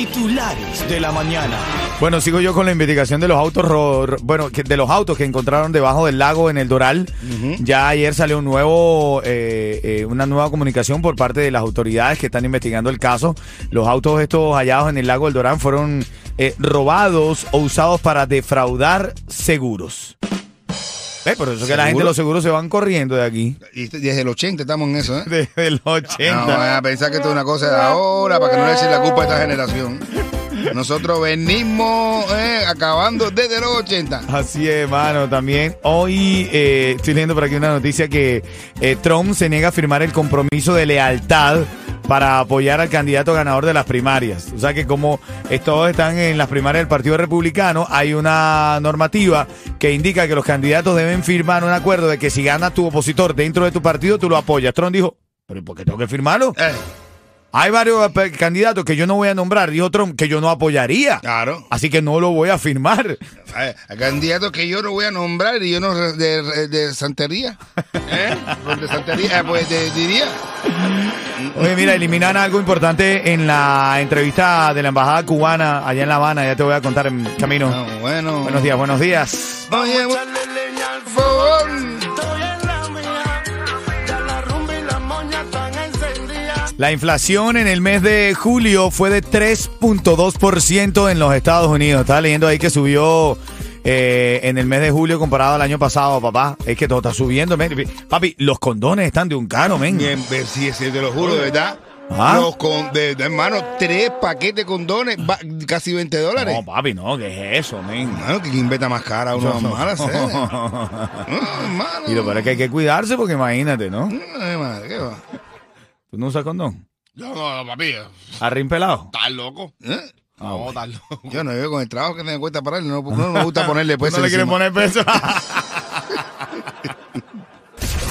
Titulares de la mañana. Bueno, sigo yo con la investigación de los autos, ro- ro- bueno, que- de los autos que encontraron debajo del lago en el Doral. Ya ayer salió un nuevo, eh, eh, una nueva comunicación por parte de las autoridades que están investigando el caso. Los autos estos hallados en el lago del Doral fueron eh, robados o usados para defraudar seguros. Eh, por eso que la gente ¿Seguro? de los seguros se van corriendo de aquí. Y desde el 80 estamos en eso, ¿eh? Desde el 80. No a pensar que esto es una cosa de ahora para que no le echen la culpa a esta generación. Nosotros venimos eh, acabando desde los 80. Así es, mano. También hoy eh, estoy leyendo por aquí una noticia que eh, Trump se niega a firmar el compromiso de lealtad para apoyar al candidato ganador de las primarias. O sea que como todos están en las primarias del Partido Republicano, hay una normativa que indica que los candidatos deben firmar un acuerdo de que si gana tu opositor dentro de tu partido, tú lo apoyas. Trump dijo, pero ¿y ¿por qué tengo que firmarlo? Eh, Hay varios eh, candidatos que yo no voy a nombrar, dijo Trump, que yo no apoyaría. claro. Así que no lo voy a firmar. Hay, hay candidatos que yo no voy a nombrar y yo no de, de santería. ¿Eh? De santería, eh, pues de- diría. Oye, mira, eliminan algo importante en la entrevista de la embajada cubana allá en La Habana. Ya te voy a contar en camino. No, bueno. Buenos días, buenos días. Oye, por La inflación en el mes de julio fue de 3.2% en los Estados Unidos. Estaba leyendo ahí que subió eh, en el mes de julio comparado al año pasado, papá. Es que todo está subiendo. men. Papi, los condones están de un caro, men. Bien, si es te lo juro, de verdad. Ah. Los con, de, de- hermano, tres paquetes de condones, va- casi 20 dólares. No, papi, no, ¿qué es eso, men? Hermano, que inventa más cara uno No, mala no. No, hermano. Y lo peor es que hay que cuidarse porque imagínate, ¿no? Ay, madre, ¿qué va? ¿Tú no usas condón? No, no, no, papi. ¿Arrin pelado? ¿Estás loco? ¿Eh? No, estás loco. Yo no veo con el trabajo que me cuesta para él. No, no me gusta ponerle pues ¿No le quieren poner peso?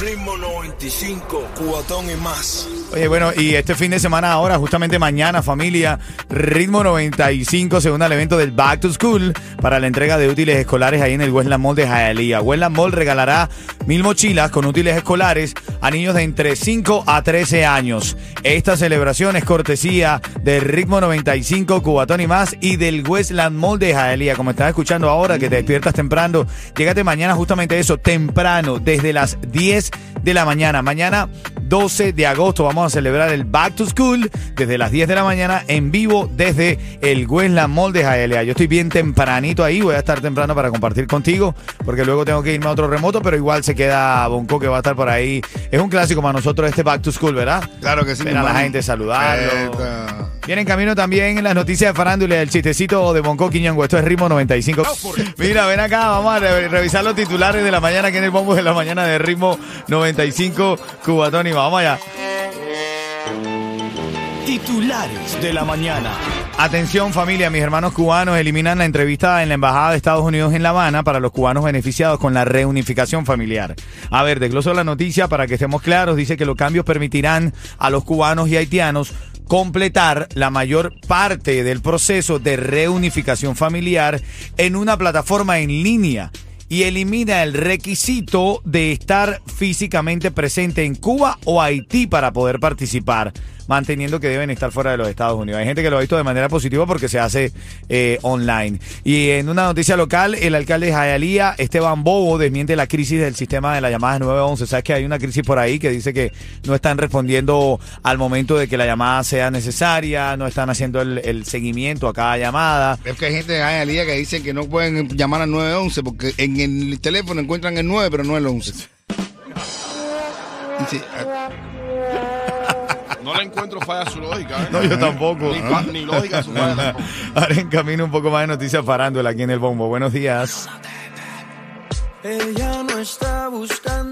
Ritmo 95, cubatón y más. Oye, bueno, y este fin de semana ahora, justamente mañana, familia, Ritmo 95 se une al evento del Back to School para la entrega de útiles escolares ahí en el Westland Mall de Hialeah. Westland Mall regalará mil mochilas con útiles escolares a niños de entre 5 a 13 años. Esta celebración es cortesía de Ritmo 95, Cubatón y más y del Westland Mall de Hialeah. Como estás escuchando ahora, que te despiertas temprano, llégate mañana justamente eso, temprano, desde las 10 de la mañana. Mañana 12 de agosto vamos a celebrar el Back to School desde las 10 de la mañana en vivo desde el Westland Mall de Hialeah. Yo estoy bien tempranito ahí, voy a estar temprano para compartir contigo porque luego tengo que irme a otro remoto, pero igual se queda Bonco que va a estar por ahí. Es un clásico para nosotros este Back to School, ¿verdad? Claro que sí. Ver mi a la gente, saludarlo. Esta. Viene en camino también las noticias de farándula el chistecito de Bonco Quiñongo. Esto es Ritmo 95. Mira, ven acá, vamos a re- revisar los titulares de la mañana que en el bombo de la mañana de Ritmo 95 Cubatón y vamos allá. Titulares de la mañana. Atención familia, mis hermanos cubanos eliminan la entrevista en la Embajada de Estados Unidos en La Habana para los cubanos beneficiados con la reunificación familiar. A ver, desgloso la noticia para que estemos claros. Dice que los cambios permitirán a los cubanos y haitianos completar la mayor parte del proceso de reunificación familiar en una plataforma en línea y elimina el requisito de estar físicamente presente en Cuba o Haití para poder participar, manteniendo que deben estar fuera de los Estados Unidos. Hay gente que lo ha visto de manera positiva porque se hace eh, online. Y en una noticia local, el alcalde de Hialeah, Esteban Bobo, desmiente la crisis del sistema de las llamadas 911. Sabes que hay una crisis por ahí que dice que no están respondiendo al momento de que la llamada sea necesaria, no están haciendo el, seguimiento a cada llamada. Es que hay gente en Hialeah que dicen que no pueden llamar al 911 porque en el teléfono encuentran el 9 pero no el 11. Dice, ah, No le encuentro falla a su lógica. ¿eh? No, yo tampoco. Ni, fa- ni lógica a su falla tampoco. Ahora en camino un poco más de noticias farándula aquí en el bombo. Buenos días. Ella no está buscando.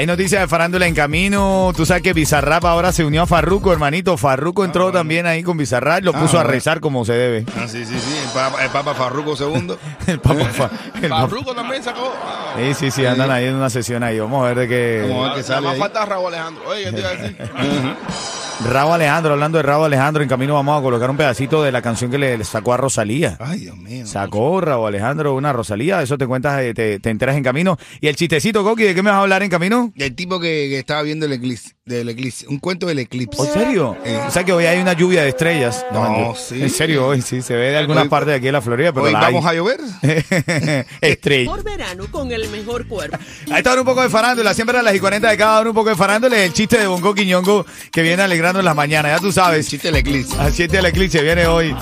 Hay noticias de farándula en camino. Tú sabes que Bizarrap ahora se unió a Farruko, hermanito. Farruko entró también ahí con Bizarrap y lo Ah, puso a rezar como se debe. Ah, sí, sí, sí. El Papa, el Papa Farruco II. El Papa Fa- el Papa- también sacó. Ah, Sí, sí, sí, andan ahí en una sesión ahí. Vamos a ver de Vamos a ver qué. qué sale más falta Raúl Alejandro. Oye, ¿qué te iba a decir? Rabo Alejandro, hablando de Rabo Alejandro, en camino vamos a colocar un pedacito de la canción que le, le sacó a Rosalía. Ay, Dios mío. Sacó Rabo Alejandro una Rosalía, eso te cuentas, eh, te, te enteras en camino. Y el chistecito, Coqui, ¿de qué me vas a hablar en camino? El tipo que, que estaba viendo el eclipse, del eclipse, un cuento del eclipse. ¿En serio? Eh. O sea que hoy hay una lluvia de estrellas. No, sí. En serio, hoy sí, se ve de algunas Hoy- partes de aquí de la Florida, pero Hoy la vamos hay. a llover. Estrella. Por verano con el mejor cuerpo. Ahí está un poco de farándula, siempre a las y 40 de cada uno un poco de farándula. El chiste de Bongo Quiñongo que viene alegrando en las mañanas, ya tú sabes. Chiste del eclipse. Al 7 del eclipse viene hoy.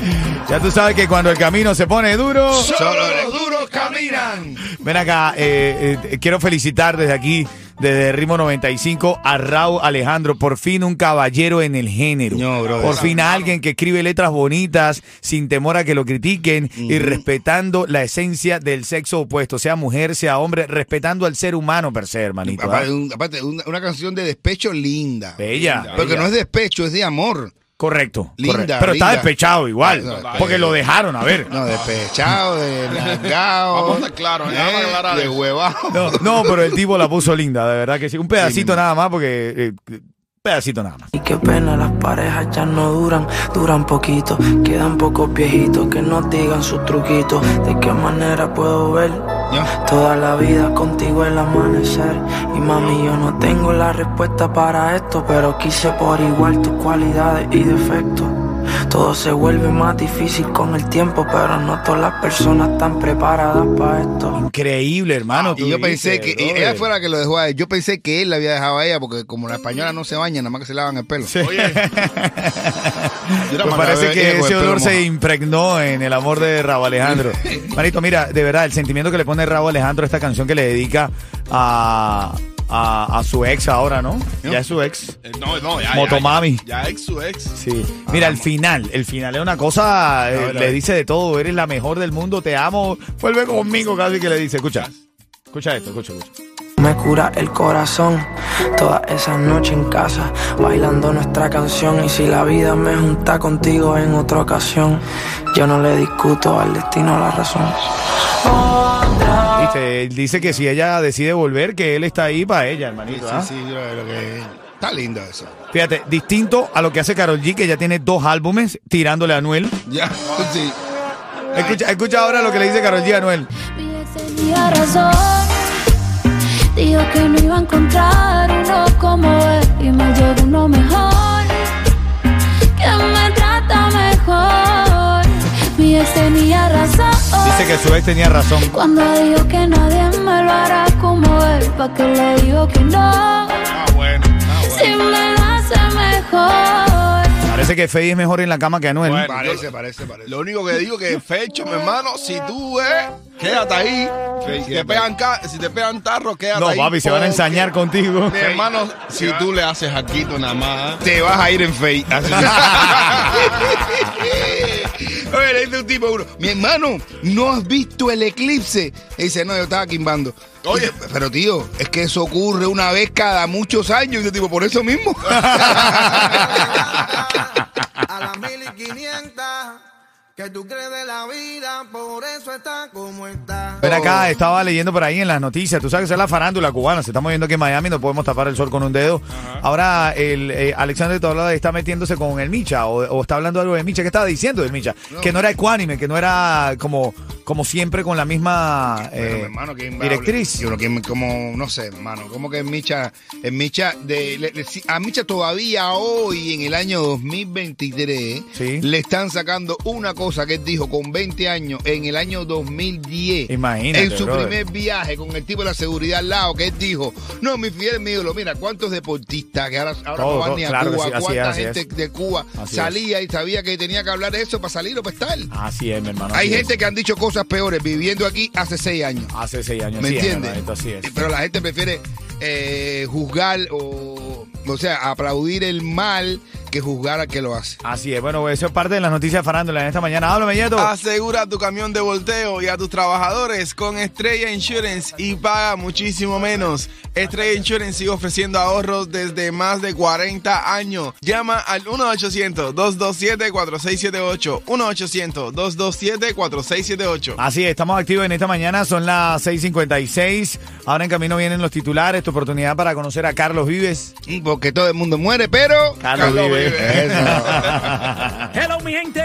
Ya tú sabes que cuando el camino se pone duro. Solo los duros caminan. Ven acá, eh, eh, quiero felicitar desde aquí, desde Ritmo 95, a Raúl Alejandro. Por fin un caballero en el género. No, brother. Por fin alguien que escribe letras bonitas, sin temor a que lo critiquen y respetando la esencia del sexo opuesto, sea mujer, sea hombre, respetando al ser humano per se, hermanito. ¿ah? Aparte, un- aparte, una, una canción de despecho linda. Bella. Porque bella. no es despecho, es de amor. Correcto. Linda, correcto. Pero está linda. despechado igual. No, no, porque lo dejaron, a ver. No, despechado, de nalgao. Vamos a estar claros, aclarar de huevado. No, no, pero el tipo la puso linda, de verdad que sí. Un pedacito nada más, porque. eh, un pedacito nada más. Y qué pena, las parejas ya no duran, duran poquito. Quedan pocos viejitos que nos digan sus truquitos. ¿De qué manera puedo ver Toda la vida contigo el amanecer? Y mami, yo no tengo la respuesta para esto, pero quise por igual tus cualidades y defectos. Todo se vuelve más difícil con el tiempo, pero no todas las personas están preparadas para esto. Increíble, hermano. Y yo pensé dices, que y ella fue la que lo dejó a él. Yo pensé que él la había dejado a ella porque como la española no se baña, nada más que se lavan el pelo. Sí. Oye, La Pues parece que con ese olor se impregnó en el amor de Rabo Alejandro. Manito, mira, de verdad, el sentimiento que le pone Rabo Alejandro a esta canción que le dedica a, a, a su ex ahora, ¿no? Ya es su ex. eh, no, no, ya. Motomami. Ya, ya ex su ex. Sí. Mira, el final, el final es una cosa, eh, ver, a le ver. dice de todo, eres la mejor del mundo, te amo, vuelve conmigo, casi que le dice, escucha, escucha esto, escucha, escucha. Me cura el corazón toda esa noche en casa, bailando nuestra canción. Y si la vida me junta contigo en otra ocasión, yo no le discuto al destino la razón. Dice, él dice que si ella decide volver, que él está ahí para ella, hermanito. ¿ah? Sí, sí, yo lo que... Está lindo eso. Fíjate, distinto a lo que hace Carol G, que ya tiene dos álbumes tirándole a Anuel. Ya, sí. Escucha, escucha ahora lo que le dice Carol G a Anuel. Razón. Dijo que no iba a encontrar uno como él. Y me llegó uno mejor. Que me trata mejor. Mi ex tenía razón. Dice que su ex tenía razón. Cuando dijo que nadie me lo hará como él. Pa' que le digo que no. Ah, bueno. Ah, bueno. Si me lo hace mejor. Parece que Fey es mejor en la cama que Anuel. Bueno. Parece, parece, parece. Lo único que digo que fecho, mi hermano, si tú ves, quédate ahí. Si te pegan, ca- si te pegan tarro, quédate No, ahí. papi, se van a ensañar contigo. Mi hermano, si tú le haces jaquito nada más. Te vas a ir en fake. Así. Oye, le dice un tipo a uno, mi hermano, ¿no has visto el eclipse? Y dice, no, yo estaba quimbando. Oye. Pero tío, es que eso ocurre una vez cada muchos años. Y dice, tipo, por eso mismo. A las mil y quinientas que tú crees de la vida, por eso está como está. Ven acá, estaba leyendo por ahí en las noticias. Tú sabes que es la farándula cubana. Se estamos viendo aquí en Miami, no podemos tapar el sol con un dedo. Ahora, el eh, Alexander Toblada está metiéndose con el Micha o, o está hablando algo de Micha. ¿Qué estaba diciendo del Micha? Que no era ecuánime, que no era como, como siempre con la misma eh, mi hermano, ¿quién va a directriz. Yo creo que como, no sé, hermano, como que en Micha, en Micha, de, le- le- si- a Micha todavía hoy, en el año 2023, Sí. le están sacando una cosa que él dijo con 20 años en el año 2010. Imagínate, En su brother. primer viaje con el tipo de la seguridad al lado, que él dijo, no, mi fiel mi ídolo, mira, cuántos deportistas que ahora, ahora Todo, no van todo, ni a claro Cuba, sí, cuánta es, gente es. de Cuba Así salía y sabía que tenía que hablar de eso para salir o para estar. Así es, mi hermano. Hay gente que han dicho cosas peores viviendo aquí hace seis años. Hace seis años. ¿Me sí, entiendes? es. Pero la gente prefiere eh, juzgar o, o sea, aplaudir el mal que juzgar al que lo hace. Así es, bueno, eso es parte de las noticias de farándula en esta mañana. Háblame, Yeto. Asegura tu camión de volteo y a tus trabajadores con Estrella Insurance y paga muchísimo menos. Estrella Insurance sigue ofreciendo ahorros desde más de 40 años. Llama al 1-800-227-4678. 1-800-227-4678. Así es, estamos activos en esta mañana, son las 6.56. Ahora en camino vienen los titulares, tu oportunidad para conocer a Carlos Vives. Porque todo el mundo muere, pero... Carlos, Vives. Eso. Hello, mi gente.